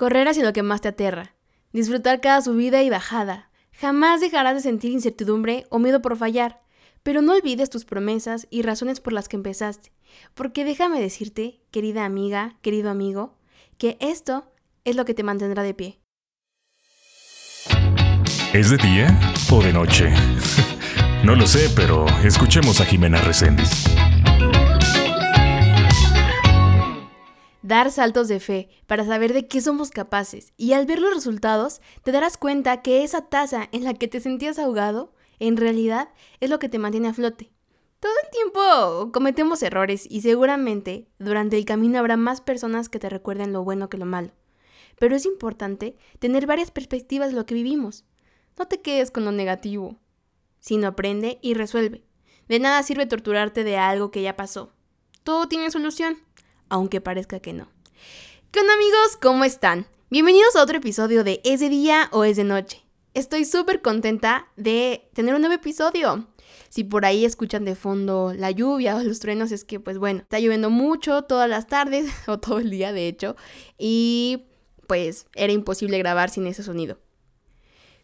Correr hacia lo que más te aterra. Disfrutar cada subida y bajada. Jamás dejarás de sentir incertidumbre o miedo por fallar. Pero no olvides tus promesas y razones por las que empezaste. Porque déjame decirte, querida amiga, querido amigo, que esto es lo que te mantendrá de pie. ¿Es de día o de noche? no lo sé, pero escuchemos a Jimena Reséndiz. Dar saltos de fe para saber de qué somos capaces y al ver los resultados te darás cuenta que esa taza en la que te sentías ahogado en realidad es lo que te mantiene a flote. Todo el tiempo cometemos errores y seguramente durante el camino habrá más personas que te recuerden lo bueno que lo malo. Pero es importante tener varias perspectivas de lo que vivimos. No te quedes con lo negativo, sino aprende y resuelve. De nada sirve torturarte de algo que ya pasó. Todo tiene solución aunque parezca que no. ¿Qué onda amigos? ¿Cómo están? Bienvenidos a otro episodio de ¿Es de día o es de noche? Estoy súper contenta de tener un nuevo episodio. Si por ahí escuchan de fondo la lluvia o los truenos, es que pues bueno, está lloviendo mucho todas las tardes o todo el día de hecho y pues era imposible grabar sin ese sonido.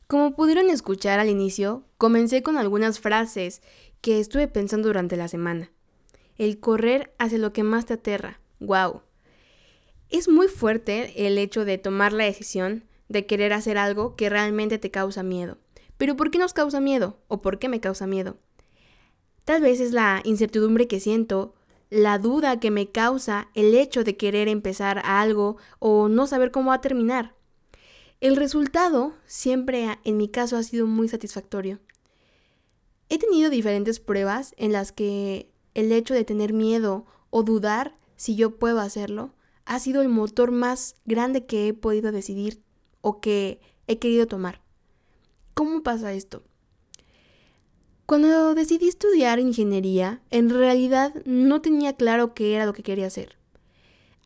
Como pudieron escuchar al inicio, comencé con algunas frases que estuve pensando durante la semana. El correr hacia lo que más te aterra, wow. Es muy fuerte el hecho de tomar la decisión de querer hacer algo que realmente te causa miedo. Pero ¿por qué nos causa miedo? ¿O por qué me causa miedo? Tal vez es la incertidumbre que siento, la duda que me causa el hecho de querer empezar algo o no saber cómo va a terminar. El resultado siempre en mi caso ha sido muy satisfactorio. He tenido diferentes pruebas en las que el hecho de tener miedo o dudar si yo puedo hacerlo, ha sido el motor más grande que he podido decidir o que he querido tomar. ¿Cómo pasa esto? Cuando decidí estudiar ingeniería, en realidad no tenía claro qué era lo que quería hacer.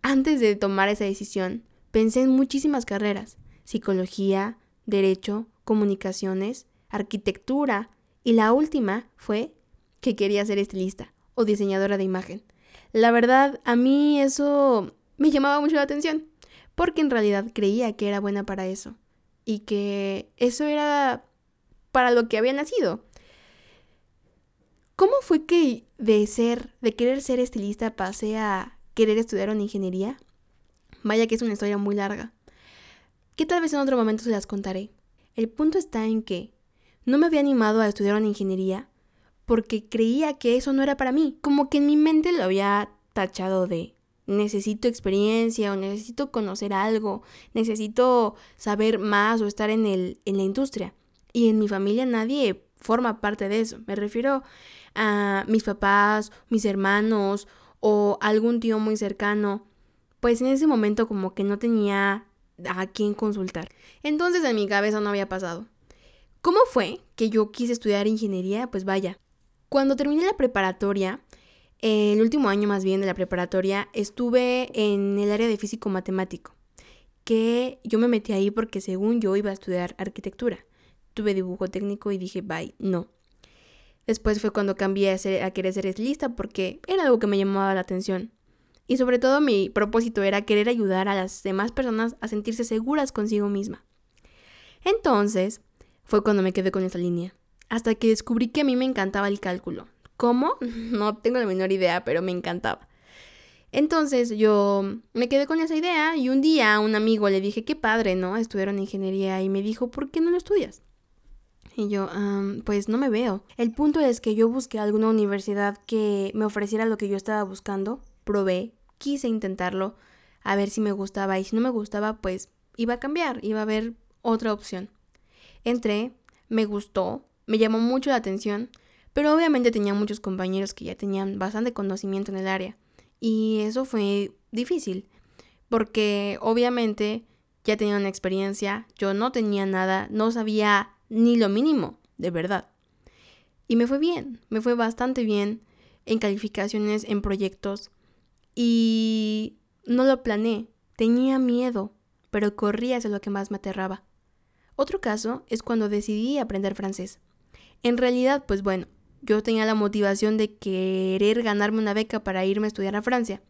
Antes de tomar esa decisión, pensé en muchísimas carreras, psicología, derecho, comunicaciones, arquitectura, y la última fue que quería ser estilista o diseñadora de imagen. La verdad, a mí eso me llamaba mucho la atención, porque en realidad creía que era buena para eso y que eso era para lo que había nacido. ¿Cómo fue que de ser, de querer ser estilista pasé a querer estudiar una ingeniería? Vaya que es una historia muy larga. Que tal vez en otro momento se las contaré. El punto está en que no me había animado a estudiar una ingeniería porque creía que eso no era para mí. Como que en mi mente lo había tachado de necesito experiencia o necesito conocer algo, necesito saber más o estar en, el, en la industria. Y en mi familia nadie forma parte de eso. Me refiero a mis papás, mis hermanos o algún tío muy cercano. Pues en ese momento como que no tenía a quién consultar. Entonces en mi cabeza no había pasado. ¿Cómo fue que yo quise estudiar ingeniería? Pues vaya, cuando terminé la preparatoria, el último año más bien de la preparatoria, estuve en el área de físico matemático, que yo me metí ahí porque según yo iba a estudiar arquitectura. Tuve dibujo técnico y dije, bye, no. Después fue cuando cambié a, a querer ser estilista porque era algo que me llamaba la atención. Y sobre todo mi propósito era querer ayudar a las demás personas a sentirse seguras consigo misma. Entonces, fue cuando me quedé con esa línea hasta que descubrí que a mí me encantaba el cálculo. ¿Cómo? No tengo la menor idea, pero me encantaba. Entonces yo me quedé con esa idea y un día a un amigo le dije, qué padre, ¿no? Estudiaron ingeniería y me dijo, ¿por qué no lo estudias? Y yo, pues no me veo. El punto es que yo busqué alguna universidad que me ofreciera lo que yo estaba buscando, probé, quise intentarlo, a ver si me gustaba y si no me gustaba, pues iba a cambiar, iba a haber otra opción. Entré, me gustó, me llamó mucho la atención, pero obviamente tenía muchos compañeros que ya tenían bastante conocimiento en el área. Y eso fue difícil, porque obviamente ya tenía una experiencia, yo no tenía nada, no sabía ni lo mínimo, de verdad. Y me fue bien, me fue bastante bien en calificaciones, en proyectos. Y no lo planeé, tenía miedo, pero corría hacia lo que más me aterraba. Otro caso es cuando decidí aprender francés. En realidad, pues bueno, yo tenía la motivación de querer ganarme una beca para irme a estudiar a Francia.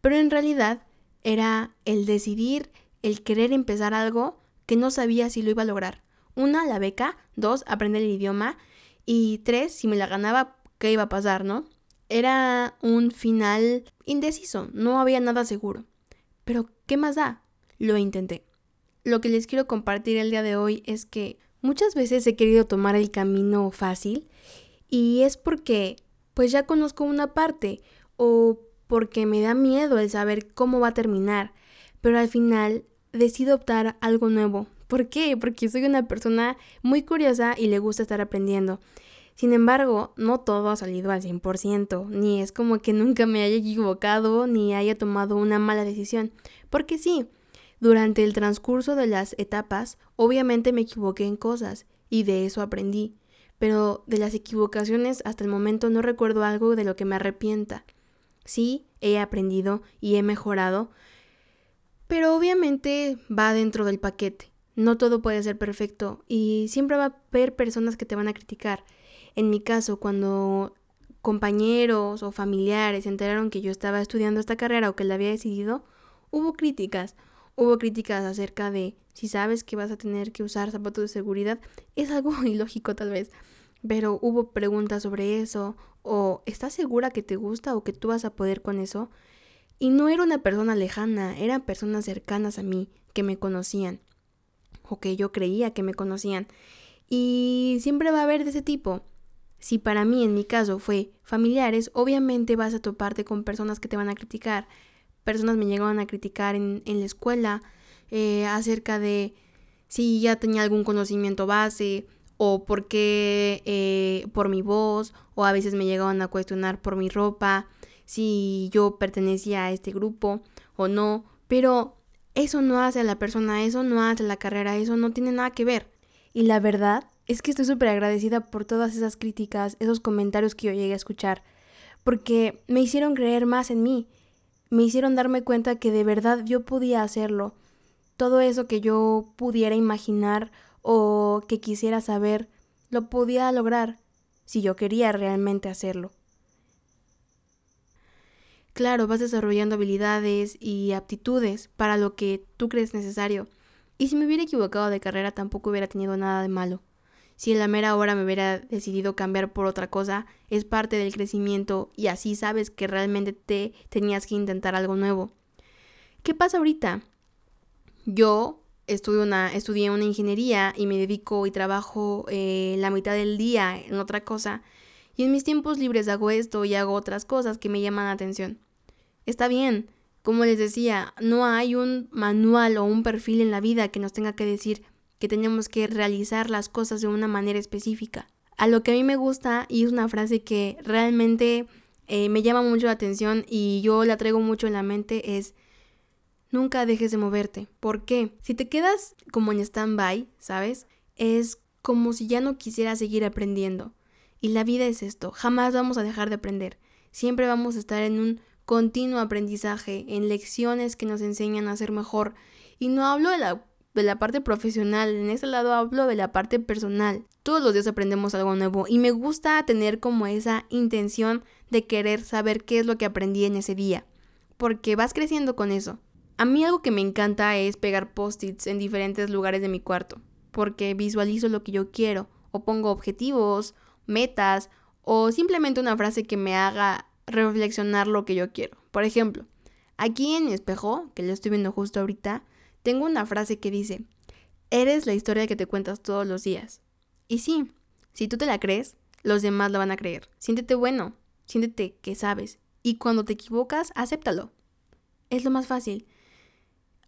Pero en realidad era el decidir el querer empezar algo que no sabía si lo iba a lograr. Una, la beca, dos, aprender el idioma y tres, si me la ganaba, ¿qué iba a pasar, no? Era un final indeciso, no había nada seguro. Pero, ¿qué más da? Lo intenté. Lo que les quiero compartir el día de hoy es que muchas veces he querido tomar el camino fácil y es porque pues ya conozco una parte o porque me da miedo el saber cómo va a terminar, pero al final decido optar algo nuevo. ¿Por qué? Porque soy una persona muy curiosa y le gusta estar aprendiendo. Sin embargo, no todo ha salido al 100%, ni es como que nunca me haya equivocado ni haya tomado una mala decisión. Porque sí, durante el transcurso de las etapas, obviamente me equivoqué en cosas y de eso aprendí. Pero de las equivocaciones hasta el momento no recuerdo algo de lo que me arrepienta. Sí, he aprendido y he mejorado, pero obviamente va dentro del paquete. No todo puede ser perfecto y siempre va a haber personas que te van a criticar. En mi caso, cuando compañeros o familiares se enteraron que yo estaba estudiando esta carrera o que la había decidido, hubo críticas. Hubo críticas acerca de si sabes que vas a tener que usar zapatos de seguridad. Es algo ilógico tal vez, pero hubo preguntas sobre eso o ¿estás segura que te gusta o que tú vas a poder con eso? Y no era una persona lejana, eran personas cercanas a mí que me conocían o que yo creía que me conocían. Y siempre va a haber de ese tipo. Si para mí, en mi caso, fue familiares, obviamente vas a toparte con personas que te van a criticar. Personas me llegaban a criticar en, en la escuela eh, acerca de si ya tenía algún conocimiento base o por qué eh, por mi voz o a veces me llegaban a cuestionar por mi ropa, si yo pertenecía a este grupo o no, pero eso no hace a la persona, eso no hace a la carrera, eso no tiene nada que ver. Y la verdad es que estoy súper agradecida por todas esas críticas, esos comentarios que yo llegué a escuchar, porque me hicieron creer más en mí, me hicieron darme cuenta que de verdad yo podía hacerlo. Todo eso que yo pudiera imaginar o que quisiera saber, lo podía lograr si yo quería realmente hacerlo. Claro, vas desarrollando habilidades y aptitudes para lo que tú crees necesario. Y si me hubiera equivocado de carrera tampoco hubiera tenido nada de malo. Si en la mera hora me hubiera decidido cambiar por otra cosa, es parte del crecimiento y así sabes que realmente te tenías que intentar algo nuevo. ¿Qué pasa ahorita? Yo estudio una, estudié una ingeniería y me dedico y trabajo eh, la mitad del día en otra cosa. Y en mis tiempos libres hago esto y hago otras cosas que me llaman la atención. Está bien, como les decía, no hay un manual o un perfil en la vida que nos tenga que decir que tenemos que realizar las cosas de una manera específica. A lo que a mí me gusta y es una frase que realmente eh, me llama mucho la atención y yo la traigo mucho en la mente es nunca dejes de moverte. ¿Por qué? Si te quedas como en stand-by, ¿sabes? Es como si ya no quisieras seguir aprendiendo. Y la vida es esto, jamás vamos a dejar de aprender. Siempre vamos a estar en un continuo aprendizaje, en lecciones que nos enseñan a ser mejor. Y no hablo de la de la parte profesional, en ese lado hablo de la parte personal. Todos los días aprendemos algo nuevo y me gusta tener como esa intención de querer saber qué es lo que aprendí en ese día, porque vas creciendo con eso. A mí algo que me encanta es pegar post-its en diferentes lugares de mi cuarto, porque visualizo lo que yo quiero, o pongo objetivos, metas, o simplemente una frase que me haga reflexionar lo que yo quiero. Por ejemplo, aquí en mi espejo, que lo estoy viendo justo ahorita, tengo una frase que dice, eres la historia que te cuentas todos los días. Y sí, si tú te la crees, los demás la van a creer. Siéntete bueno, siéntete que sabes. Y cuando te equivocas, acéptalo. Es lo más fácil.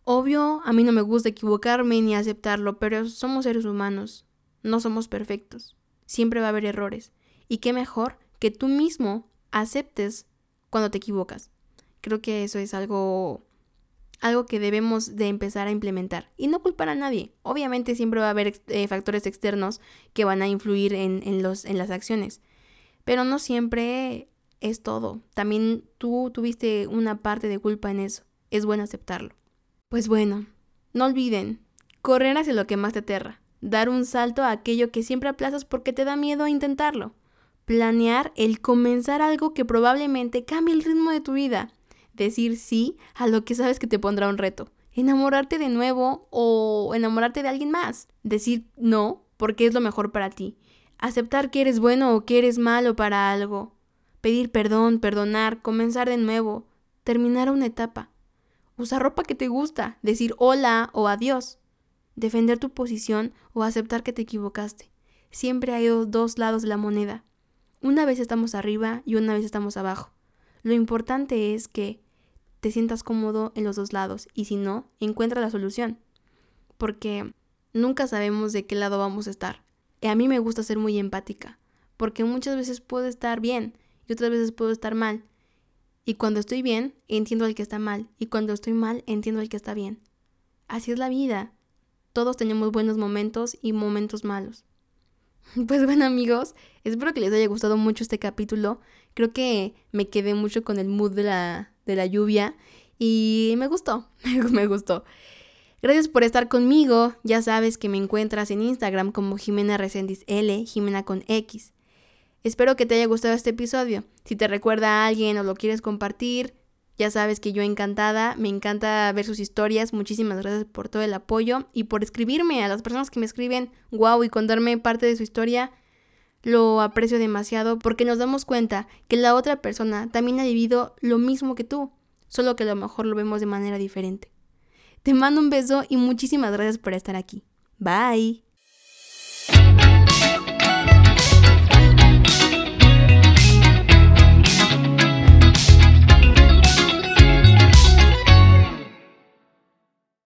Obvio, a mí no me gusta equivocarme ni aceptarlo, pero somos seres humanos. No somos perfectos. Siempre va a haber errores. Y qué mejor que tú mismo aceptes cuando te equivocas. Creo que eso es algo algo que debemos de empezar a implementar. Y no culpar a nadie. Obviamente siempre va a haber eh, factores externos que van a influir en, los, en las acciones. Pero no siempre es todo. También tú tuviste una parte de culpa en eso. Es bueno aceptarlo. Pues bueno, no olviden, correr hacia lo que más te aterra. Dar un salto a aquello que siempre aplazas porque te da miedo a intentarlo. Planear el comenzar algo que probablemente cambie el ritmo de tu vida decir sí a lo que sabes que te pondrá un reto. enamorarte de nuevo o enamorarte de alguien más. Decir no porque es lo mejor para ti. Aceptar que eres bueno o que eres malo para algo. Pedir perdón, perdonar, comenzar de nuevo, terminar una etapa. Usar ropa que te gusta, decir hola o adiós. Defender tu posición o aceptar que te equivocaste. Siempre hay dos lados de la moneda. Una vez estamos arriba y una vez estamos abajo. Lo importante es que te sientas cómodo en los dos lados y si no, encuentra la solución. Porque nunca sabemos de qué lado vamos a estar. Y a mí me gusta ser muy empática, porque muchas veces puedo estar bien y otras veces puedo estar mal. Y cuando estoy bien, entiendo al que está mal, y cuando estoy mal, entiendo al que está bien. Así es la vida. Todos tenemos buenos momentos y momentos malos. Pues bueno amigos, espero que les haya gustado mucho este capítulo. Creo que me quedé mucho con el mood de la, de la lluvia y me gustó, me gustó. Gracias por estar conmigo. Ya sabes que me encuentras en Instagram como Jimena Resendiz L, Jimena con X. Espero que te haya gustado este episodio. Si te recuerda a alguien o lo quieres compartir, ya sabes que yo encantada, me encanta ver sus historias. Muchísimas gracias por todo el apoyo y por escribirme a las personas que me escriben, wow, y contarme parte de su historia. Lo aprecio demasiado porque nos damos cuenta que la otra persona también ha vivido lo mismo que tú, solo que a lo mejor lo vemos de manera diferente. Te mando un beso y muchísimas gracias por estar aquí. Bye.